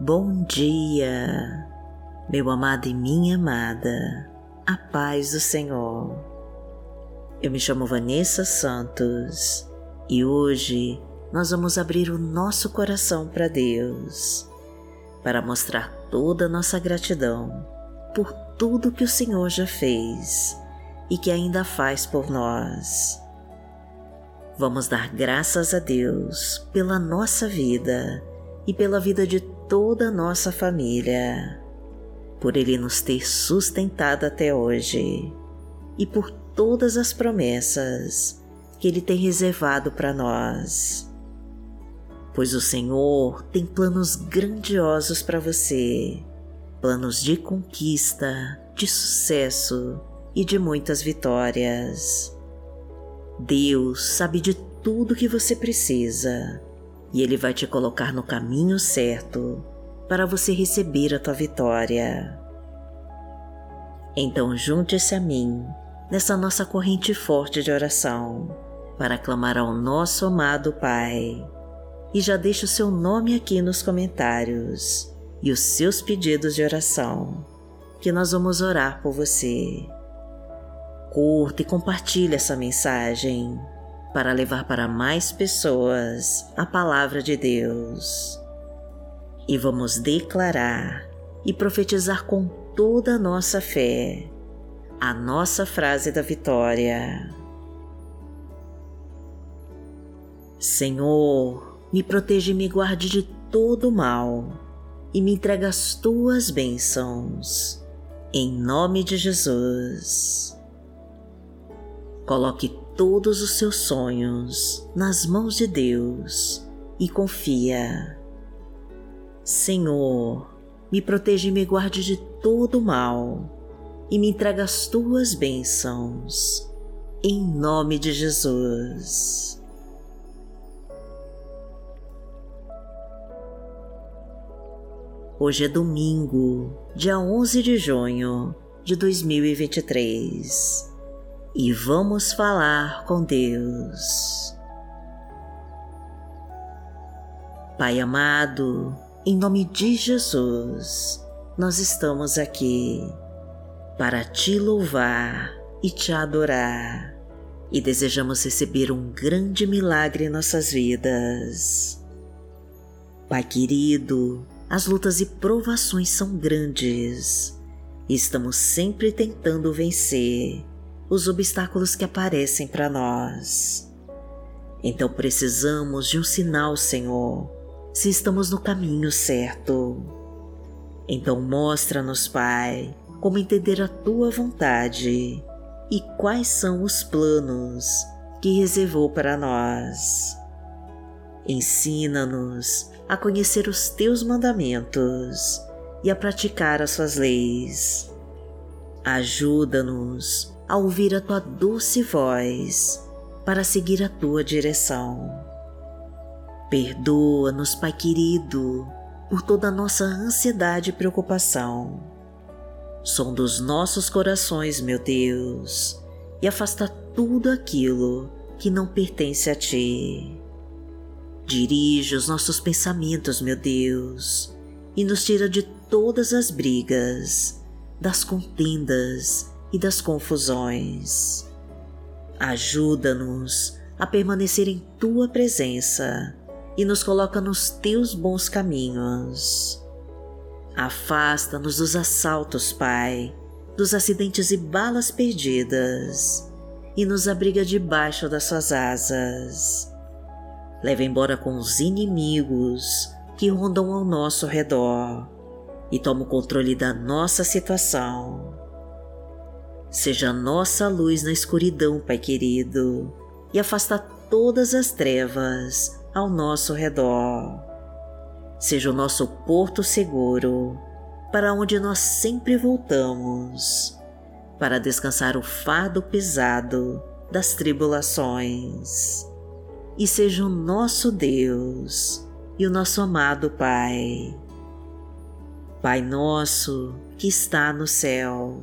Bom dia, meu amado e minha amada, a paz do Senhor. Eu me chamo Vanessa Santos e hoje nós vamos abrir o nosso coração para Deus, para mostrar toda a nossa gratidão por tudo que o Senhor já fez e que ainda faz por nós. Vamos dar graças a Deus pela nossa vida e pela vida de toda a nossa família, por Ele nos ter sustentado até hoje e por todas as promessas que Ele tem reservado para nós. Pois o Senhor tem planos grandiosos para você, planos de conquista, de sucesso e de muitas vitórias. Deus sabe de tudo que você precisa e Ele vai te colocar no caminho certo para você receber a tua vitória. Então junte-se a mim nessa nossa corrente forte de oração para clamar ao nosso amado Pai. E já deixe o seu nome aqui nos comentários e os seus pedidos de oração, que nós vamos orar por você. Curta e compartilhe essa mensagem para levar para mais pessoas a palavra de Deus. E vamos declarar e profetizar com toda a nossa fé a nossa frase da vitória. Senhor, me proteja e me guarde de todo mal e me entrega as tuas bênçãos. Em nome de Jesus. Coloque todos os seus sonhos nas mãos de Deus e confia. Senhor, me proteja e me guarde de todo mal e me entrega as tuas bênçãos. Em nome de Jesus. Hoje é domingo, dia 11 de junho de 2023 e vamos falar com Deus. Pai amado, em nome de Jesus, nós estamos aqui para te louvar e te adorar e desejamos receber um grande milagre em nossas vidas. Pai querido, as lutas e provações são grandes e estamos sempre tentando vencer os obstáculos que aparecem para nós. Então precisamos de um sinal, Senhor, se estamos no caminho certo. Então mostra-nos, Pai, como entender a tua vontade e quais são os planos que reservou para nós. Ensina-nos a conhecer os teus mandamentos e a praticar as suas leis. Ajuda-nos a ouvir a tua doce voz para seguir a tua direção. Perdoa-nos, Pai querido, por toda a nossa ansiedade e preocupação. Som dos nossos corações, meu Deus, e afasta tudo aquilo que não pertence a Ti. Dirige os nossos pensamentos, meu Deus, e nos tira de todas as brigas, das contendas e das confusões. Ajuda-nos a permanecer em tua presença e nos coloca nos teus bons caminhos. Afasta-nos dos assaltos, Pai, dos acidentes e balas perdidas, e nos abriga debaixo das suas asas. Leva embora com os inimigos que rondam ao nosso redor e toma o controle da nossa situação Seja nossa luz na escuridão, Pai querido, e afasta todas as trevas ao nosso redor. Seja o nosso porto seguro, para onde nós sempre voltamos, para descansar o fardo pesado das tribulações. E seja o nosso Deus e o nosso amado Pai. Pai nosso que está no céu,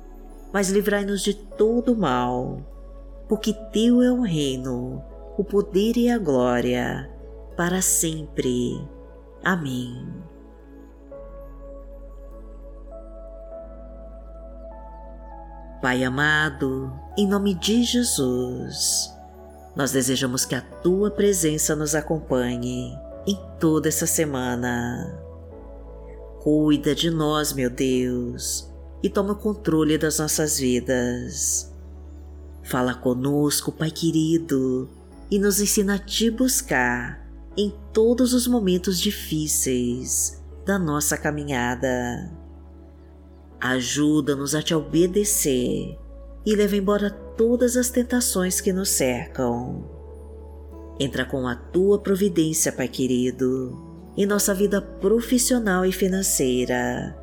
mas livrai-nos de todo mal, porque Teu é o reino, o poder e a glória, para sempre. Amém. Pai amado, em nome de Jesus, nós desejamos que a tua presença nos acompanhe em toda essa semana. Cuida de nós, meu Deus, e toma o controle das nossas vidas. Fala conosco, Pai querido, e nos ensina a te buscar em todos os momentos difíceis da nossa caminhada. Ajuda-nos a te obedecer e leva embora todas as tentações que nos cercam. Entra com a tua providência, Pai querido, em nossa vida profissional e financeira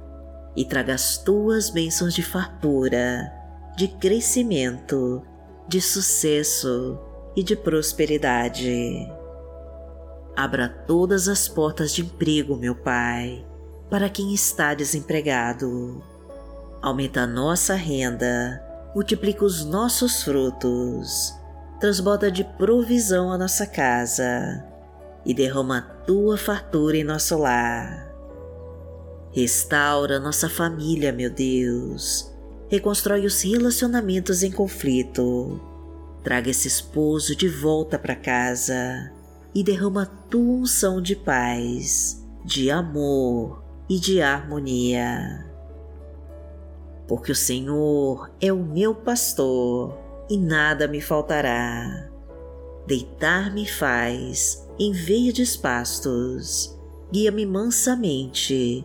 e traga as tuas bênçãos de fartura, de crescimento, de sucesso e de prosperidade. Abra todas as portas de emprego, meu Pai, para quem está desempregado aumenta a nossa renda, multiplica os nossos frutos, transborda de provisão a nossa casa e derrama a tua fartura em nosso lar. Restaura nossa família, meu Deus. Reconstrói os relacionamentos em conflito. Traga esse esposo de volta para casa e derrama tua unção de paz, de amor e de harmonia porque o Senhor é o meu pastor e nada me faltará. Deitar-me faz em verdes pastos, guia-me mansamente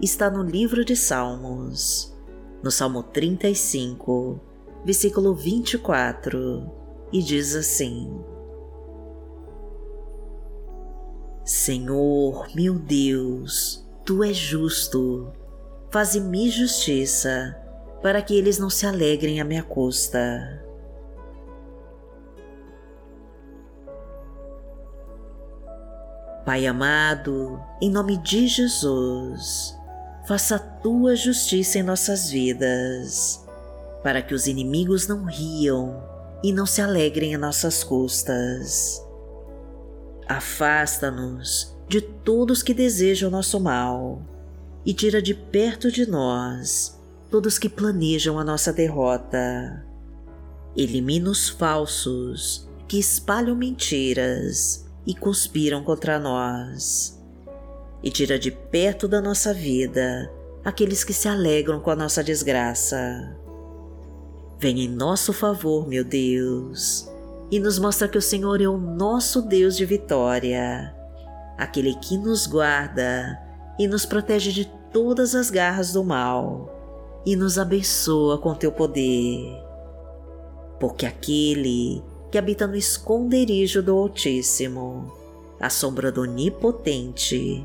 está no livro de Salmos, no Salmo 35, versículo 24, e diz assim: Senhor, meu Deus, tu és justo, faze-me justiça para que eles não se alegrem à minha custa. Pai amado, em nome de Jesus, faça a tua justiça em nossas vidas, para que os inimigos não riam e não se alegrem a nossas custas. Afasta-nos de todos que desejam nosso mal e tira de perto de nós todos que planejam a nossa derrota. Elimina os falsos que espalham mentiras e conspiram contra nós. E tira de perto da nossa vida aqueles que se alegram com a nossa desgraça. Vem em nosso favor, meu Deus, e nos mostra que o Senhor é o nosso Deus de vitória, aquele que nos guarda e nos protege de todas as garras do mal e nos abençoa com teu poder. Porque aquele que habita no esconderijo do Altíssimo, à sombra do Onipotente,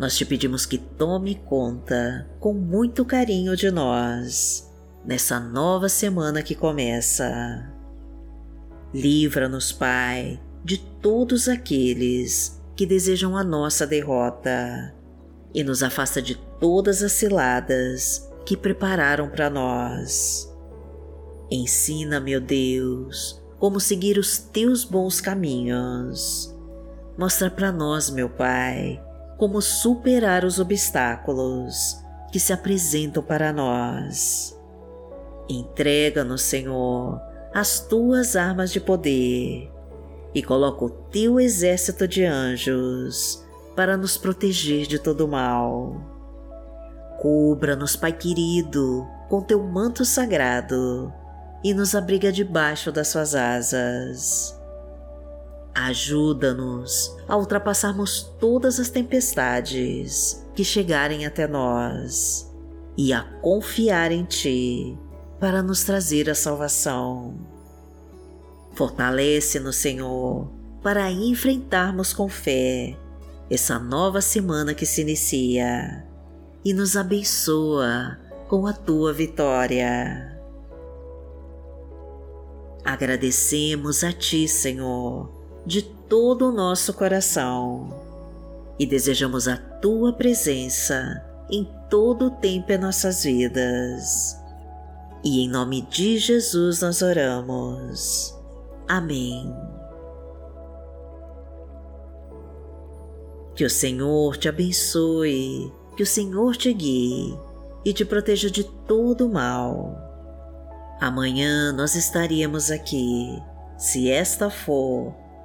nós te pedimos que tome conta com muito carinho de nós nessa nova semana que começa. Livra-nos, Pai, de todos aqueles que desejam a nossa derrota e nos afasta de todas as ciladas que prepararam para nós. Ensina, meu Deus, como seguir os teus bons caminhos. Mostra para nós, meu Pai, como superar os obstáculos que se apresentam para nós. Entrega-nos, Senhor, as tuas armas de poder e coloca o teu exército de anjos para nos proteger de todo mal. Cubra-nos, Pai querido, com teu manto sagrado e nos abriga debaixo das suas asas. Ajuda-nos a ultrapassarmos todas as tempestades que chegarem até nós e a confiar em Ti para nos trazer a salvação. Fortalece-nos, Senhor, para enfrentarmos com fé essa nova semana que se inicia e nos abençoa com a Tua vitória. Agradecemos a Ti, Senhor de todo o nosso coração e desejamos a tua presença em todo o tempo em nossas vidas. E em nome de Jesus nós oramos. Amém. Que o Senhor te abençoe, que o Senhor te guie e te proteja de todo o mal. Amanhã nós estaríamos aqui, se esta for